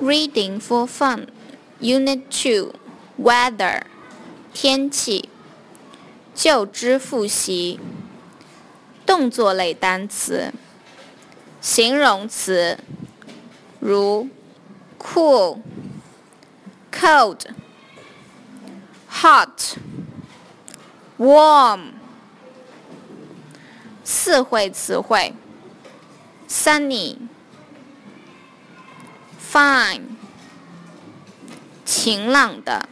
Reading for Fun. Unit 2 Weather. 天气。旧知复习。动作类单词。形容词。如 cool cold hot warm 四会词汇。sunny fine，晴朗的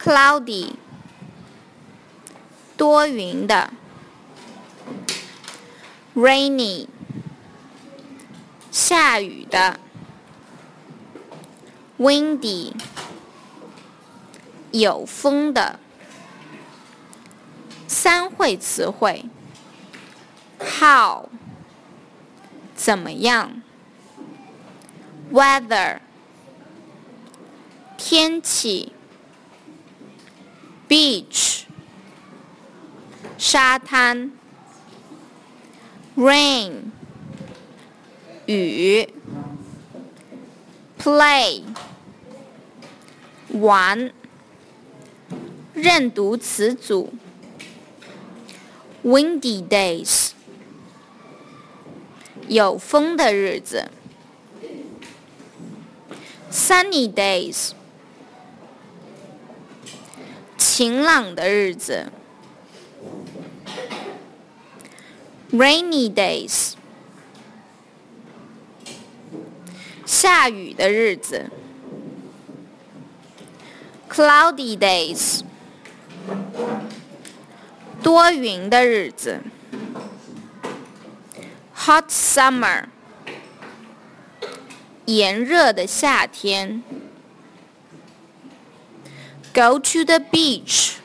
；cloudy，多云的；rainy，下雨的；windy，有风的。三会词汇：how，怎么样 ？weather 天气，beach 沙滩，rain 雨，play 玩，认读词组，windy days 有风的日子。 Sunny days，晴朗的日子。Rainy days，下雨的日子。Cloudy days，多云的日子。Hot summer。炎热的夏天。Go to the beach，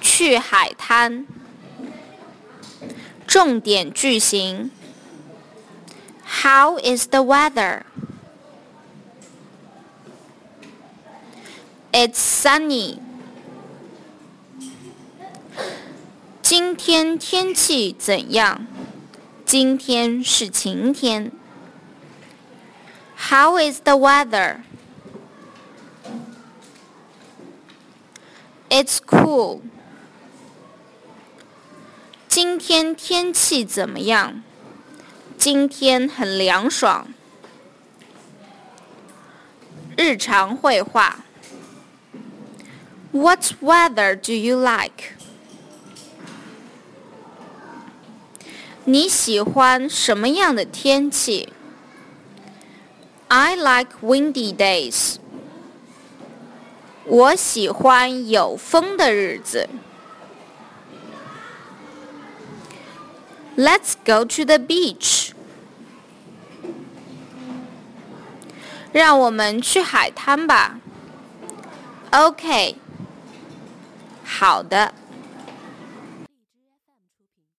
去海滩。重点句型：How is the weather? It's sunny. 今天天气怎样？ 今天是晴天。How is the weather? It's cool. 今天天气怎么样？今天很凉爽。日常会话。What weather do you like? 你喜欢什么样的天气？I like windy days。我喜欢有风的日子。Let's go to the beach。让我们去海滩吧。OK。好的。